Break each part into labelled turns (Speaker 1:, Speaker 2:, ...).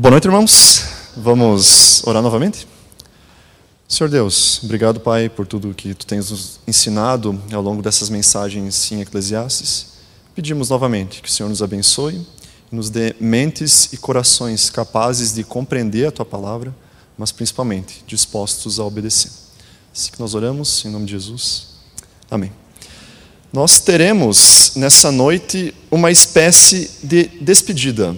Speaker 1: Boa noite, irmãos. Vamos orar novamente? Senhor Deus, obrigado, Pai, por tudo que tu tens nos ensinado ao longo dessas mensagens em Eclesiastes. Pedimos novamente que o Senhor nos abençoe nos dê mentes e corações capazes de compreender a tua palavra, mas principalmente dispostos a obedecer. Assim que nós oramos, em nome de Jesus. Amém. Nós teremos nessa noite uma espécie de despedida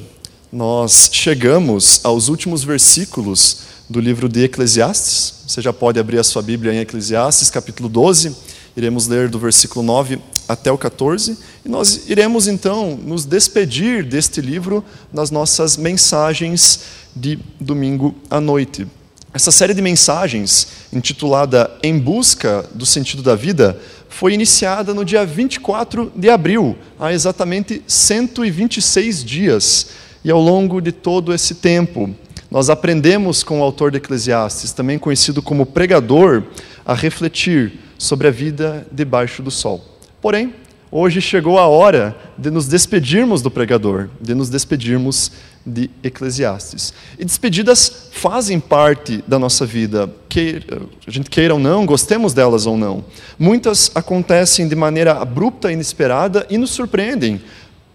Speaker 1: nós chegamos aos últimos versículos do livro de Eclesiastes. Você já pode abrir a sua Bíblia em Eclesiastes, capítulo 12. Iremos ler do versículo 9 até o 14. E nós iremos então nos despedir deste livro nas nossas mensagens de domingo à noite. Essa série de mensagens, intitulada Em Busca do Sentido da Vida, foi iniciada no dia 24 de abril, há exatamente 126 dias. E ao longo de todo esse tempo, nós aprendemos com o autor de Eclesiastes, também conhecido como pregador, a refletir sobre a vida debaixo do sol. Porém, hoje chegou a hora de nos despedirmos do pregador, de nos despedirmos de Eclesiastes. E despedidas fazem parte da nossa vida, que a gente queira ou não, gostemos delas ou não. Muitas acontecem de maneira abrupta, inesperada e nos surpreendem,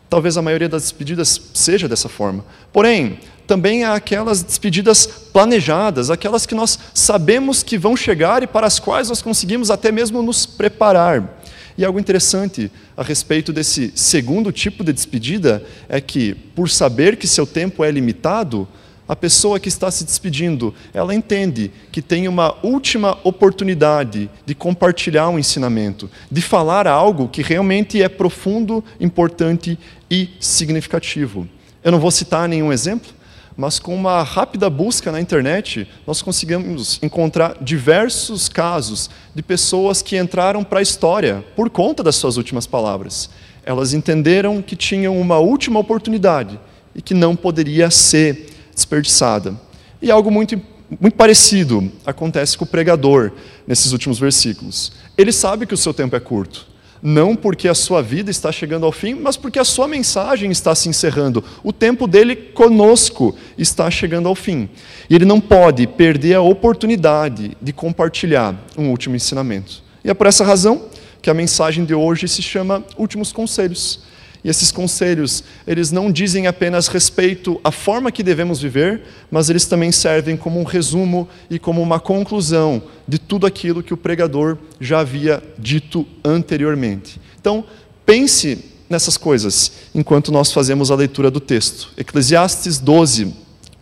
Speaker 1: Talvez a maioria das despedidas seja dessa forma. Porém, também há aquelas despedidas planejadas, aquelas que nós sabemos que vão chegar e para as quais nós conseguimos até mesmo nos preparar. E algo interessante a respeito desse segundo tipo de despedida é que, por saber que seu tempo é limitado, a pessoa que está se despedindo, ela entende que tem uma última oportunidade de compartilhar um ensinamento, de falar algo que realmente é profundo, importante e significativo. Eu não vou citar nenhum exemplo, mas com uma rápida busca na internet, nós conseguimos encontrar diversos casos de pessoas que entraram para a história por conta das suas últimas palavras. Elas entenderam que tinham uma última oportunidade e que não poderia ser desperdiçada. E algo muito, muito parecido acontece com o pregador nesses últimos versículos. Ele sabe que o seu tempo é curto. Não porque a sua vida está chegando ao fim, mas porque a sua mensagem está se encerrando. O tempo dele conosco está chegando ao fim. E ele não pode perder a oportunidade de compartilhar um último ensinamento. E é por essa razão que a mensagem de hoje se chama Últimos Conselhos. E esses conselhos, eles não dizem apenas respeito à forma que devemos viver, mas eles também servem como um resumo e como uma conclusão de tudo aquilo que o pregador já havia dito anteriormente. Então, pense nessas coisas enquanto nós fazemos a leitura do texto. Eclesiastes 12,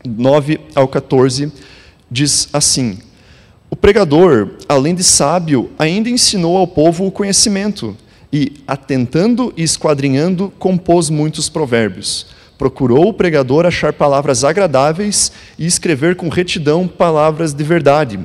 Speaker 1: 9 ao 14, diz assim: O pregador, além de sábio, ainda ensinou ao povo o conhecimento e, atentando e esquadrinhando, compôs muitos provérbios. Procurou o pregador achar palavras agradáveis e escrever com retidão palavras de verdade.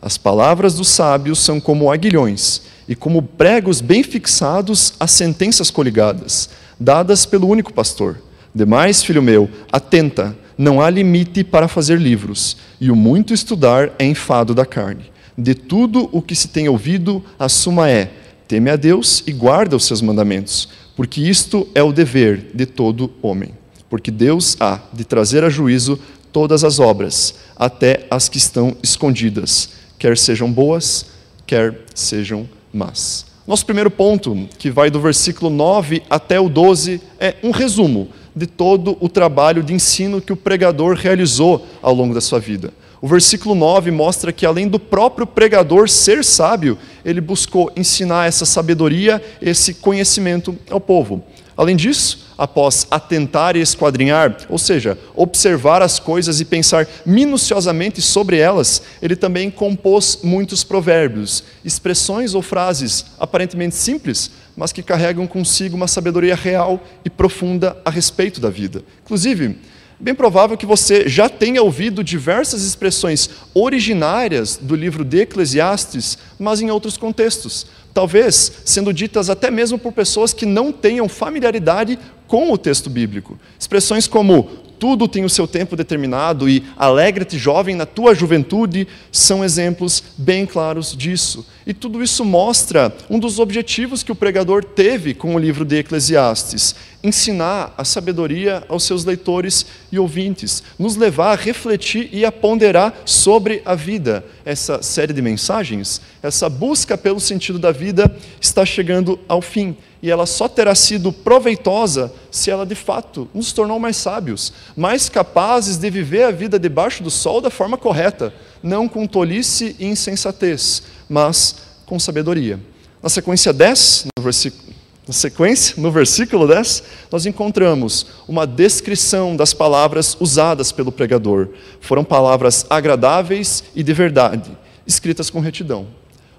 Speaker 1: As palavras dos sábios são como aguilhões, e como pregos bem fixados as sentenças coligadas, dadas pelo único pastor. Demais, filho meu, atenta, não há limite para fazer livros, e o muito estudar é enfado da carne. De tudo o que se tem ouvido, a suma é: Teme a Deus e guarda os seus mandamentos, porque isto é o dever de todo homem. Porque Deus há de trazer a juízo todas as obras, até as que estão escondidas, quer sejam boas, quer sejam más. Nosso primeiro ponto, que vai do versículo 9 até o 12, é um resumo de todo o trabalho de ensino que o pregador realizou ao longo da sua vida. O versículo 9 mostra que, além do próprio pregador ser sábio, ele buscou ensinar essa sabedoria, esse conhecimento ao povo. Além disso, após atentar e esquadrinhar, ou seja, observar as coisas e pensar minuciosamente sobre elas, ele também compôs muitos provérbios, expressões ou frases aparentemente simples, mas que carregam consigo uma sabedoria real e profunda a respeito da vida. Inclusive, bem provável que você já tenha ouvido diversas expressões originárias do livro de Eclesiastes, mas em outros contextos. Talvez sendo ditas até mesmo por pessoas que não tenham familiaridade com o texto bíblico. Expressões como tudo tem o seu tempo determinado e alegre-te, jovem, na tua juventude, são exemplos bem claros disso. E tudo isso mostra um dos objetivos que o pregador teve com o livro de Eclesiastes: ensinar a sabedoria aos seus leitores e ouvintes, nos levar a refletir e a ponderar sobre a vida. Essa série de mensagens, essa busca pelo sentido da vida está chegando ao fim e ela só terá sido proveitosa se ela de fato nos tornou mais sábios, mais capazes de viver a vida debaixo do sol da forma correta, não com tolice e insensatez, mas com sabedoria. Na sequência 10, no versículo, na sequência, no versículo 10, nós encontramos uma descrição das palavras usadas pelo pregador. Foram palavras agradáveis e de verdade, escritas com retidão.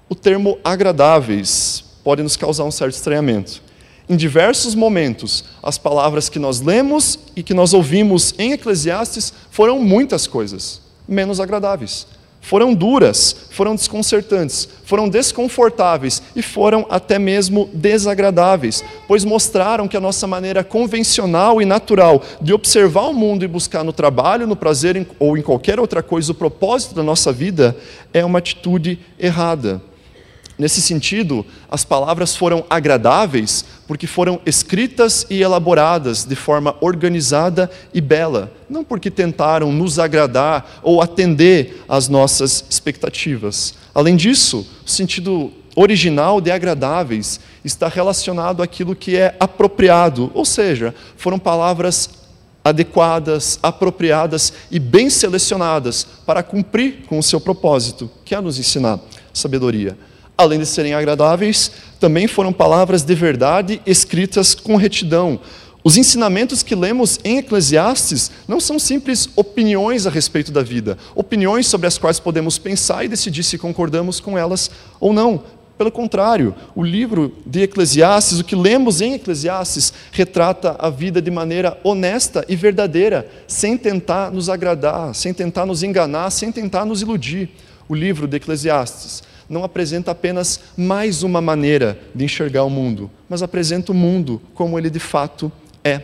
Speaker 1: O termo agradáveis pode nos causar um certo estranhamento. Em diversos momentos, as palavras que nós lemos e que nós ouvimos em Eclesiastes foram muitas coisas, menos agradáveis. Foram duras, foram desconcertantes, foram desconfortáveis e foram até mesmo desagradáveis, pois mostraram que a nossa maneira convencional e natural de observar o mundo e buscar no trabalho, no prazer ou em qualquer outra coisa o propósito da nossa vida é uma atitude errada. Nesse sentido, as palavras foram agradáveis porque foram escritas e elaboradas de forma organizada e bela, não porque tentaram nos agradar ou atender às nossas expectativas. Além disso, o sentido original de agradáveis está relacionado àquilo que é apropriado, ou seja, foram palavras adequadas, apropriadas e bem selecionadas para cumprir com o seu propósito, que é nos ensinar sabedoria além de serem agradáveis, também foram palavras de verdade escritas com retidão. Os ensinamentos que lemos em Eclesiastes não são simples opiniões a respeito da vida, opiniões sobre as quais podemos pensar e decidir se concordamos com elas ou não. Pelo contrário, o livro de Eclesiastes, o que lemos em Eclesiastes, retrata a vida de maneira honesta e verdadeira, sem tentar nos agradar, sem tentar nos enganar, sem tentar nos iludir. O livro de Eclesiastes não apresenta apenas mais uma maneira de enxergar o mundo, mas apresenta o mundo como ele de fato é.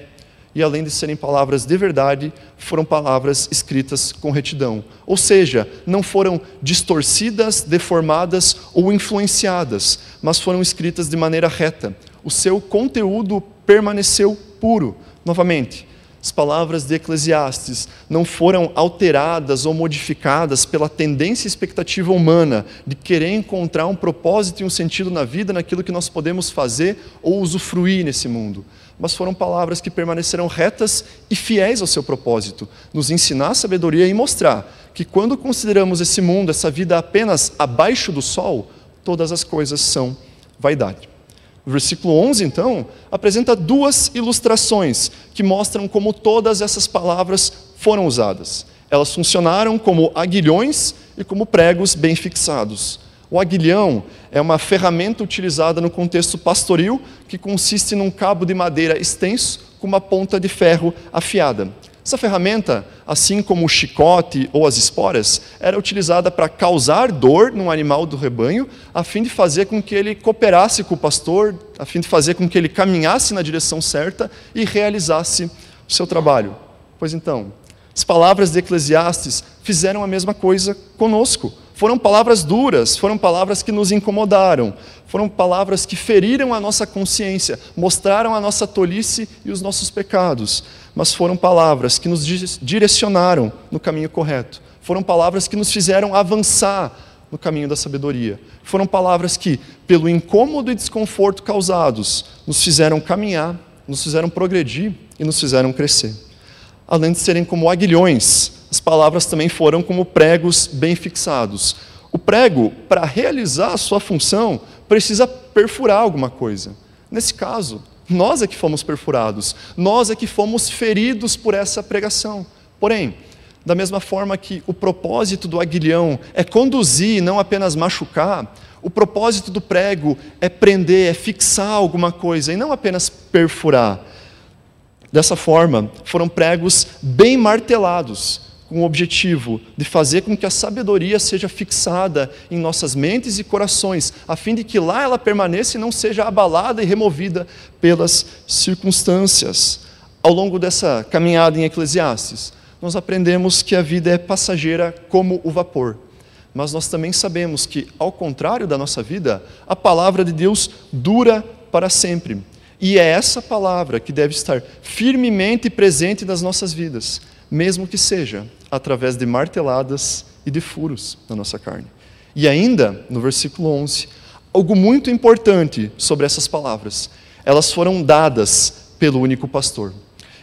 Speaker 1: E além de serem palavras de verdade, foram palavras escritas com retidão. Ou seja, não foram distorcidas, deformadas ou influenciadas, mas foram escritas de maneira reta. O seu conteúdo permaneceu puro. Novamente, as palavras de Eclesiastes não foram alteradas ou modificadas pela tendência e expectativa humana de querer encontrar um propósito e um sentido na vida, naquilo que nós podemos fazer ou usufruir nesse mundo. Mas foram palavras que permaneceram retas e fiéis ao seu propósito, nos ensinar sabedoria e mostrar que quando consideramos esse mundo, essa vida apenas abaixo do sol, todas as coisas são vaidade. O versículo 11, então, apresenta duas ilustrações que mostram como todas essas palavras foram usadas. Elas funcionaram como aguilhões e como pregos bem fixados. O aguilhão é uma ferramenta utilizada no contexto pastoril que consiste num cabo de madeira extenso com uma ponta de ferro afiada. Essa ferramenta, assim como o chicote ou as esporas, era utilizada para causar dor no animal do rebanho, a fim de fazer com que ele cooperasse com o pastor, a fim de fazer com que ele caminhasse na direção certa e realizasse o seu trabalho. Pois então, as palavras de Eclesiastes fizeram a mesma coisa conosco. Foram palavras duras, foram palavras que nos incomodaram, foram palavras que feriram a nossa consciência, mostraram a nossa tolice e os nossos pecados mas foram palavras que nos direcionaram no caminho correto. Foram palavras que nos fizeram avançar no caminho da sabedoria. Foram palavras que, pelo incômodo e desconforto causados, nos fizeram caminhar, nos fizeram progredir e nos fizeram crescer. Além de serem como aguilhões, as palavras também foram como pregos bem fixados. O prego, para realizar a sua função, precisa perfurar alguma coisa. Nesse caso, nós é que fomos perfurados, nós é que fomos feridos por essa pregação. Porém, da mesma forma que o propósito do aguilhão é conduzir, não apenas machucar, o propósito do prego é prender, é fixar alguma coisa e não apenas perfurar. Dessa forma, foram pregos bem martelados, com o objetivo de fazer com que a sabedoria seja fixada em nossas mentes e corações, a fim de que lá ela permaneça e não seja abalada e removida pelas circunstâncias. Ao longo dessa caminhada em Eclesiastes, nós aprendemos que a vida é passageira como o vapor. mas nós também sabemos que, ao contrário da nossa vida, a palavra de Deus dura para sempre. E é essa palavra que deve estar firmemente presente nas nossas vidas, mesmo que seja através de marteladas e de furos na nossa carne. E ainda, no versículo 11, algo muito importante sobre essas palavras. Elas foram dadas pelo único pastor.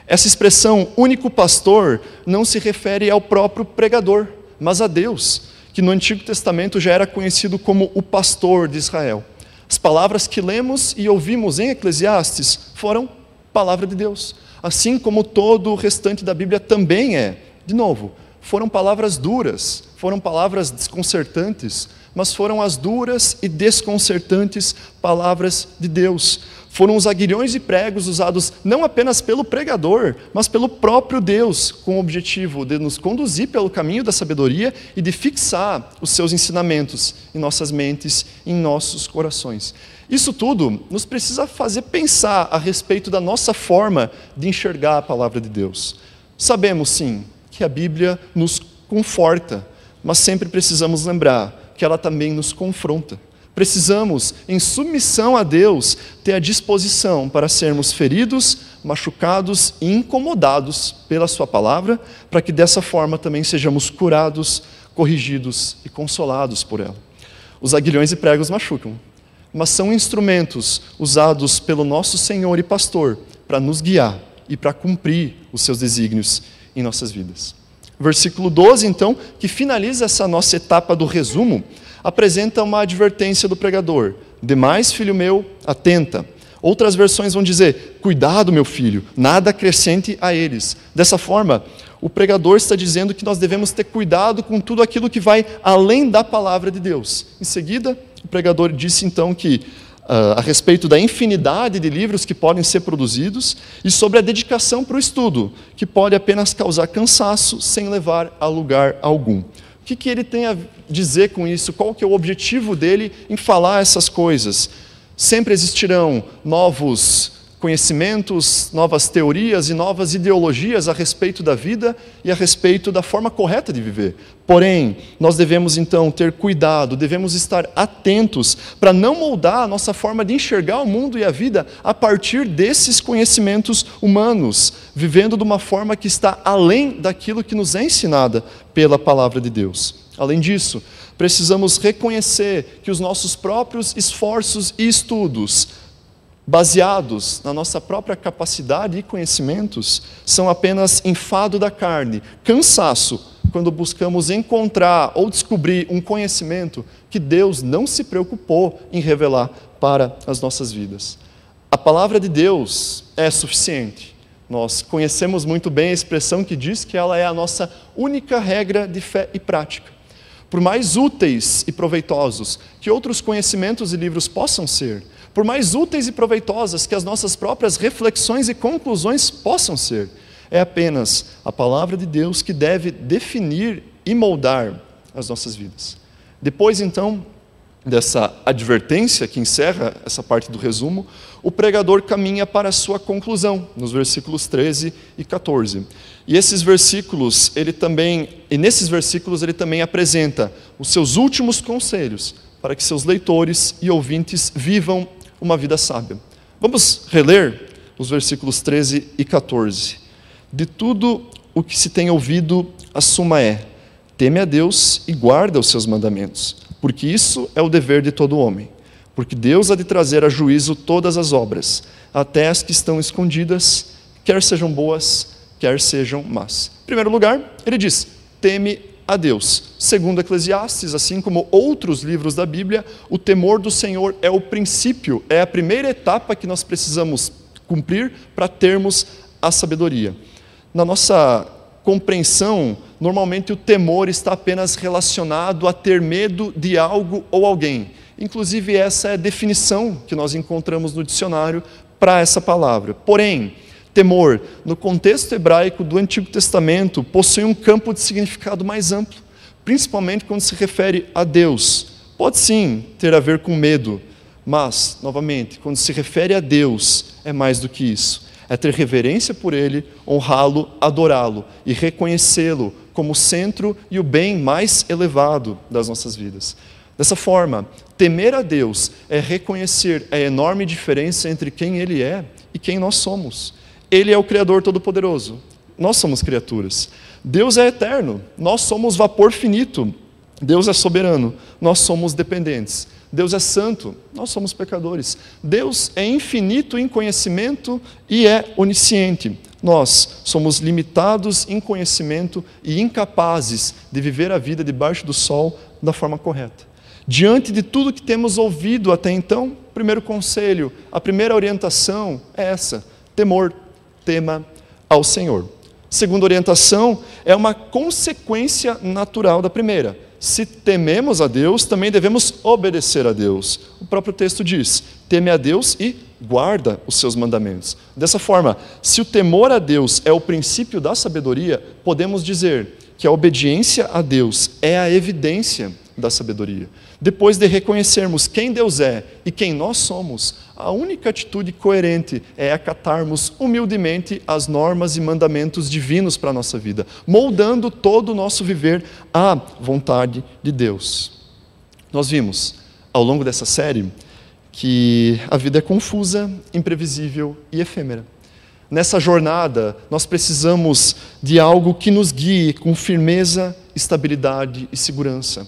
Speaker 1: Essa expressão único pastor não se refere ao próprio pregador, mas a Deus, que no Antigo Testamento já era conhecido como o pastor de Israel. As palavras que lemos e ouvimos em Eclesiastes foram palavra de Deus, assim como todo o restante da Bíblia também é. De novo, foram palavras duras, foram palavras desconcertantes, mas foram as duras e desconcertantes palavras de Deus. Foram os aguilhões e pregos usados não apenas pelo pregador, mas pelo próprio Deus, com o objetivo de nos conduzir pelo caminho da sabedoria e de fixar os seus ensinamentos em nossas mentes, em nossos corações. Isso tudo nos precisa fazer pensar a respeito da nossa forma de enxergar a palavra de Deus. Sabemos, sim, que a Bíblia nos conforta, mas sempre precisamos lembrar que ela também nos confronta. Precisamos, em submissão a Deus, ter a disposição para sermos feridos, machucados e incomodados pela Sua palavra, para que dessa forma também sejamos curados, corrigidos e consolados por ela. Os aguilhões e pregos machucam, mas são instrumentos usados pelo nosso Senhor e Pastor para nos guiar e para cumprir os seus desígnios em nossas vidas. Versículo 12, então, que finaliza essa nossa etapa do resumo, apresenta uma advertência do pregador: Demais, filho meu, atenta. Outras versões vão dizer: Cuidado, meu filho, nada acrescente a eles. Dessa forma, o pregador está dizendo que nós devemos ter cuidado com tudo aquilo que vai além da palavra de Deus. Em seguida, o pregador disse então que a respeito da infinidade de livros que podem ser produzidos e sobre a dedicação para o estudo, que pode apenas causar cansaço sem levar a lugar algum. O que, que ele tem a dizer com isso? Qual que é o objetivo dele em falar essas coisas? Sempre existirão novos conhecimentos, novas teorias e novas ideologias a respeito da vida e a respeito da forma correta de viver. Porém, nós devemos então ter cuidado, devemos estar atentos para não moldar a nossa forma de enxergar o mundo e a vida a partir desses conhecimentos humanos, vivendo de uma forma que está além daquilo que nos é ensinada pela palavra de Deus. Além disso, precisamos reconhecer que os nossos próprios esforços e estudos baseados na nossa própria capacidade e conhecimentos, são apenas enfado da carne, cansaço, quando buscamos encontrar ou descobrir um conhecimento que Deus não se preocupou em revelar para as nossas vidas. A palavra de Deus é suficiente. Nós conhecemos muito bem a expressão que diz que ela é a nossa única regra de fé e prática. Por mais úteis e proveitosos que outros conhecimentos e livros possam ser, por mais úteis e proveitosas que as nossas próprias reflexões e conclusões possam ser, é apenas a palavra de Deus que deve definir e moldar as nossas vidas. Depois, então, dessa advertência que encerra essa parte do resumo, o pregador caminha para a sua conclusão, nos versículos 13 e 14. E esses versículos, ele também, e nesses versículos ele também apresenta os seus últimos conselhos para que seus leitores e ouvintes vivam uma vida sábia. Vamos reler os versículos 13 e 14. De tudo o que se tem ouvido, a suma é: teme a Deus e guarda os seus mandamentos, porque isso é o dever de todo homem. Porque Deus há de trazer a juízo todas as obras, até as que estão escondidas, quer sejam boas, quer sejam más. Em primeiro lugar, ele diz: teme a Deus. Segundo Eclesiastes, assim como outros livros da Bíblia, o temor do Senhor é o princípio, é a primeira etapa que nós precisamos cumprir para termos a sabedoria. Na nossa compreensão, normalmente o temor está apenas relacionado a ter medo de algo ou alguém. Inclusive, essa é a definição que nós encontramos no dicionário para essa palavra. Porém, Temor, no contexto hebraico do Antigo Testamento, possui um campo de significado mais amplo, principalmente quando se refere a Deus. Pode sim ter a ver com medo, mas, novamente, quando se refere a Deus, é mais do que isso. É ter reverência por Ele, honrá-lo, adorá-lo e reconhecê-lo como centro e o bem mais elevado das nossas vidas. Dessa forma, temer a Deus é reconhecer a enorme diferença entre quem Ele é e quem nós somos. Ele é o Criador Todo-Poderoso, nós somos criaturas. Deus é eterno, nós somos vapor finito. Deus é soberano, nós somos dependentes. Deus é santo, nós somos pecadores. Deus é infinito em conhecimento e é onisciente. Nós somos limitados em conhecimento e incapazes de viver a vida debaixo do sol da forma correta. Diante de tudo que temos ouvido até então, primeiro conselho, a primeira orientação é essa: temor, tema ao Senhor. Segunda orientação é uma consequência natural da primeira se tememos a Deus, também devemos obedecer a Deus. O próprio texto diz: teme a Deus e guarda os seus mandamentos. Dessa forma, se o temor a Deus é o princípio da sabedoria, podemos dizer que a obediência a Deus é a evidência da sabedoria. Depois de reconhecermos quem Deus é e quem nós somos, a única atitude coerente é acatarmos humildemente as normas e mandamentos divinos para a nossa vida, moldando todo o nosso viver à vontade de Deus. Nós vimos, ao longo dessa série, que a vida é confusa, imprevisível e efêmera. Nessa jornada, nós precisamos de algo que nos guie com firmeza, estabilidade e segurança.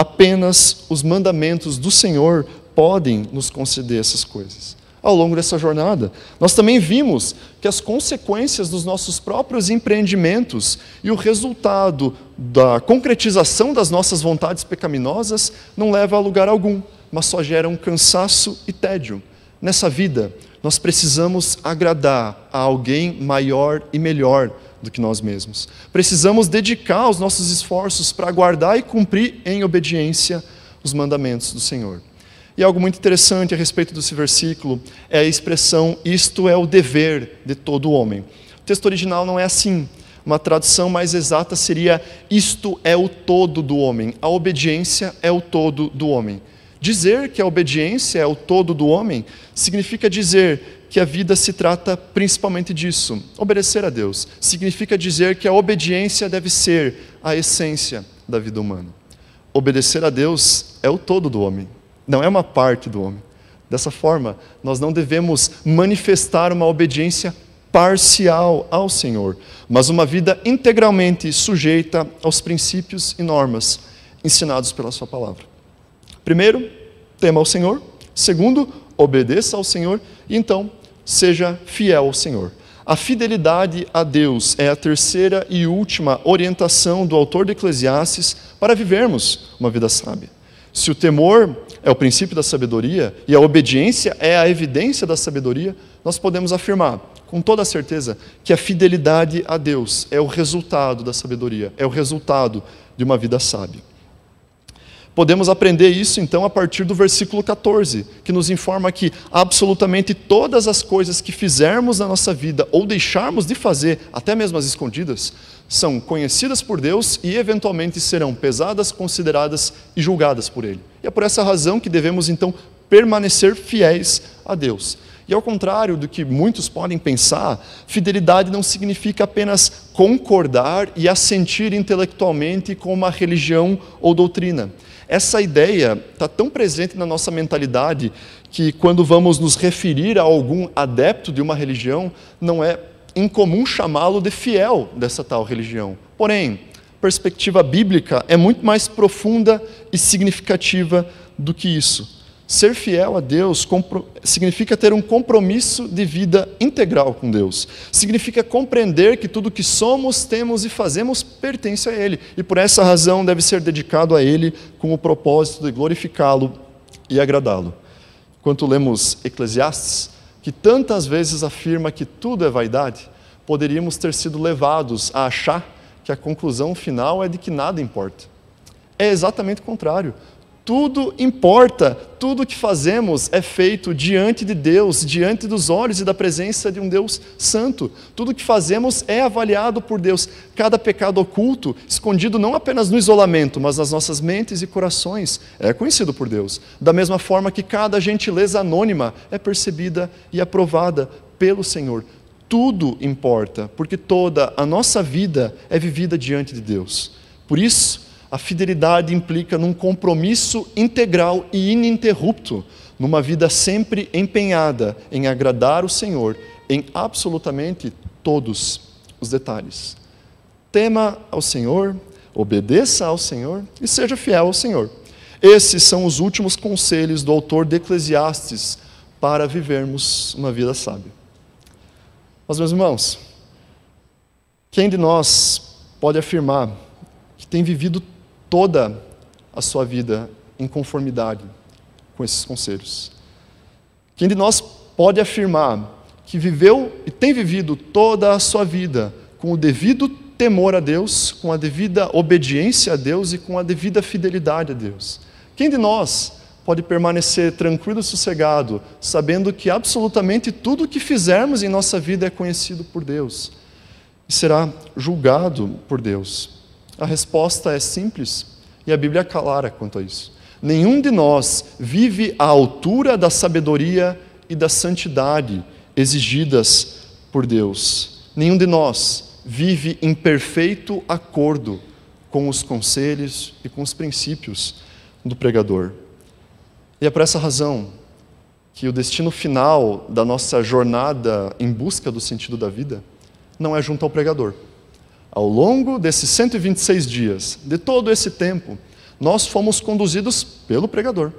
Speaker 1: Apenas os mandamentos do Senhor podem nos conceder essas coisas. Ao longo dessa jornada, nós também vimos que as consequências dos nossos próprios empreendimentos e o resultado da concretização das nossas vontades pecaminosas não leva a lugar algum, mas só geram cansaço e tédio. Nessa vida, nós precisamos agradar a alguém maior e melhor do que nós mesmos. Precisamos dedicar os nossos esforços para guardar e cumprir em obediência os mandamentos do Senhor. E algo muito interessante a respeito desse versículo é a expressão isto é o dever de todo homem. O texto original não é assim. Uma tradução mais exata seria isto é o todo do homem. A obediência é o todo do homem. Dizer que a obediência é o todo do homem significa dizer que a vida se trata principalmente disso. Obedecer a Deus significa dizer que a obediência deve ser a essência da vida humana. Obedecer a Deus é o todo do homem, não é uma parte do homem. Dessa forma, nós não devemos manifestar uma obediência parcial ao Senhor, mas uma vida integralmente sujeita aos princípios e normas ensinados pela Sua palavra. Primeiro, tema ao Senhor. Segundo, obedeça ao Senhor. E então, seja fiel ao Senhor. A fidelidade a Deus é a terceira e última orientação do autor de Eclesiastes para vivermos uma vida sábia. Se o temor é o princípio da sabedoria e a obediência é a evidência da sabedoria, nós podemos afirmar com toda certeza que a fidelidade a Deus é o resultado da sabedoria, é o resultado de uma vida sábia. Podemos aprender isso então a partir do versículo 14, que nos informa que absolutamente todas as coisas que fizermos na nossa vida ou deixarmos de fazer, até mesmo as escondidas, são conhecidas por Deus e eventualmente serão pesadas, consideradas e julgadas por Ele. E é por essa razão que devemos então permanecer fiéis a Deus. E ao contrário do que muitos podem pensar, fidelidade não significa apenas concordar e assentir intelectualmente com uma religião ou doutrina. Essa ideia está tão presente na nossa mentalidade que, quando vamos nos referir a algum adepto de uma religião, não é incomum chamá-lo de fiel dessa tal religião. Porém, perspectiva bíblica é muito mais profunda e significativa do que isso. Ser fiel a Deus significa ter um compromisso de vida integral com Deus. Significa compreender que tudo que somos, temos e fazemos pertence a Ele. E por essa razão deve ser dedicado a Ele com o propósito de glorificá-lo e agradá-lo. Quando lemos Eclesiastes, que tantas vezes afirma que tudo é vaidade, poderíamos ter sido levados a achar que a conclusão final é de que nada importa. É exatamente o contrário tudo importa, tudo que fazemos é feito diante de Deus, diante dos olhos e da presença de um Deus santo. Tudo que fazemos é avaliado por Deus. Cada pecado oculto, escondido não apenas no isolamento, mas nas nossas mentes e corações, é conhecido por Deus. Da mesma forma que cada gentileza anônima é percebida e aprovada pelo Senhor. tudo importa, porque toda a nossa vida é vivida diante de Deus. Por isso, a fidelidade implica num compromisso integral e ininterrupto, numa vida sempre empenhada em agradar o Senhor em absolutamente todos os detalhes. Tema ao Senhor, obedeça ao Senhor e seja fiel ao Senhor. Esses são os últimos conselhos do autor de Eclesiastes para vivermos uma vida sábia. Mas, meus irmãos, quem de nós pode afirmar que tem vivido toda a sua vida em conformidade com esses conselhos? Quem de nós pode afirmar que viveu e tem vivido toda a sua vida com o devido temor a Deus, com a devida obediência a Deus e com a devida fidelidade a Deus. Quem de nós pode permanecer tranquilo e sossegado, sabendo que absolutamente tudo o que fizermos em nossa vida é conhecido por Deus e será julgado por Deus? A resposta é simples e a Bíblia é clara quanto a isso. Nenhum de nós vive à altura da sabedoria e da santidade exigidas por Deus. Nenhum de nós vive em perfeito acordo com os conselhos e com os princípios do pregador. E é por essa razão que o destino final da nossa jornada em busca do sentido da vida não é junto ao pregador. Ao longo desses 126 dias, de todo esse tempo, nós fomos conduzidos pelo pregador,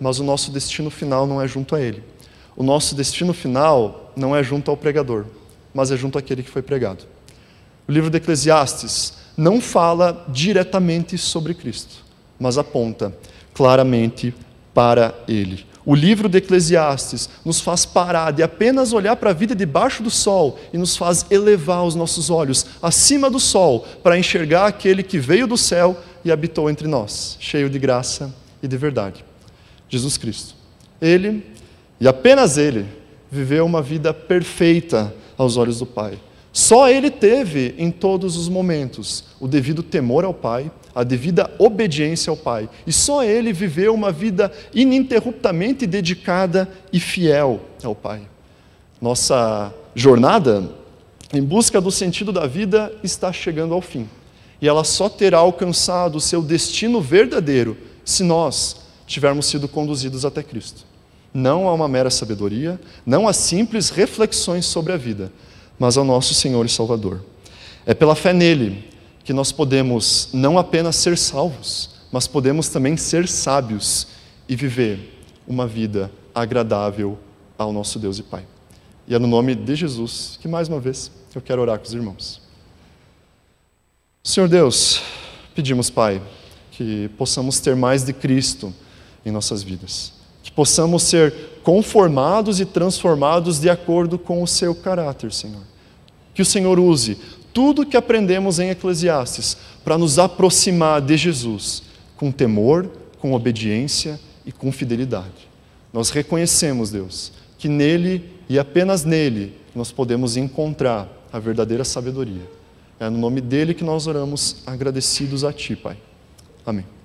Speaker 1: mas o nosso destino final não é junto a ele. O nosso destino final não é junto ao pregador, mas é junto àquele que foi pregado. O livro de Eclesiastes não fala diretamente sobre Cristo, mas aponta claramente para Ele. O livro de Eclesiastes nos faz parar de apenas olhar para a vida debaixo do sol e nos faz elevar os nossos olhos acima do sol para enxergar aquele que veio do céu e habitou entre nós, cheio de graça e de verdade. Jesus Cristo. Ele, e apenas Ele, viveu uma vida perfeita aos olhos do Pai. Só ele teve, em todos os momentos, o devido temor ao Pai, a devida obediência ao Pai. E só ele viveu uma vida ininterruptamente dedicada e fiel ao Pai. Nossa jornada em busca do sentido da vida está chegando ao fim. E ela só terá alcançado o seu destino verdadeiro se nós tivermos sido conduzidos até Cristo. Não a uma mera sabedoria, não a simples reflexões sobre a vida, mas ao nosso Senhor e Salvador. É pela fé nele que nós podemos não apenas ser salvos, mas podemos também ser sábios e viver uma vida agradável ao nosso Deus e Pai. E é no nome de Jesus que, mais uma vez, eu quero orar com os irmãos. Senhor Deus, pedimos, Pai, que possamos ter mais de Cristo em nossas vidas, que possamos ser conformados e transformados de acordo com o seu caráter, Senhor. Que o Senhor use tudo que aprendemos em Eclesiastes para nos aproximar de Jesus com temor, com obediência e com fidelidade. Nós reconhecemos, Deus, que nele e apenas nele nós podemos encontrar a verdadeira sabedoria. É no nome dele que nós oramos, agradecidos a Ti, Pai. Amém.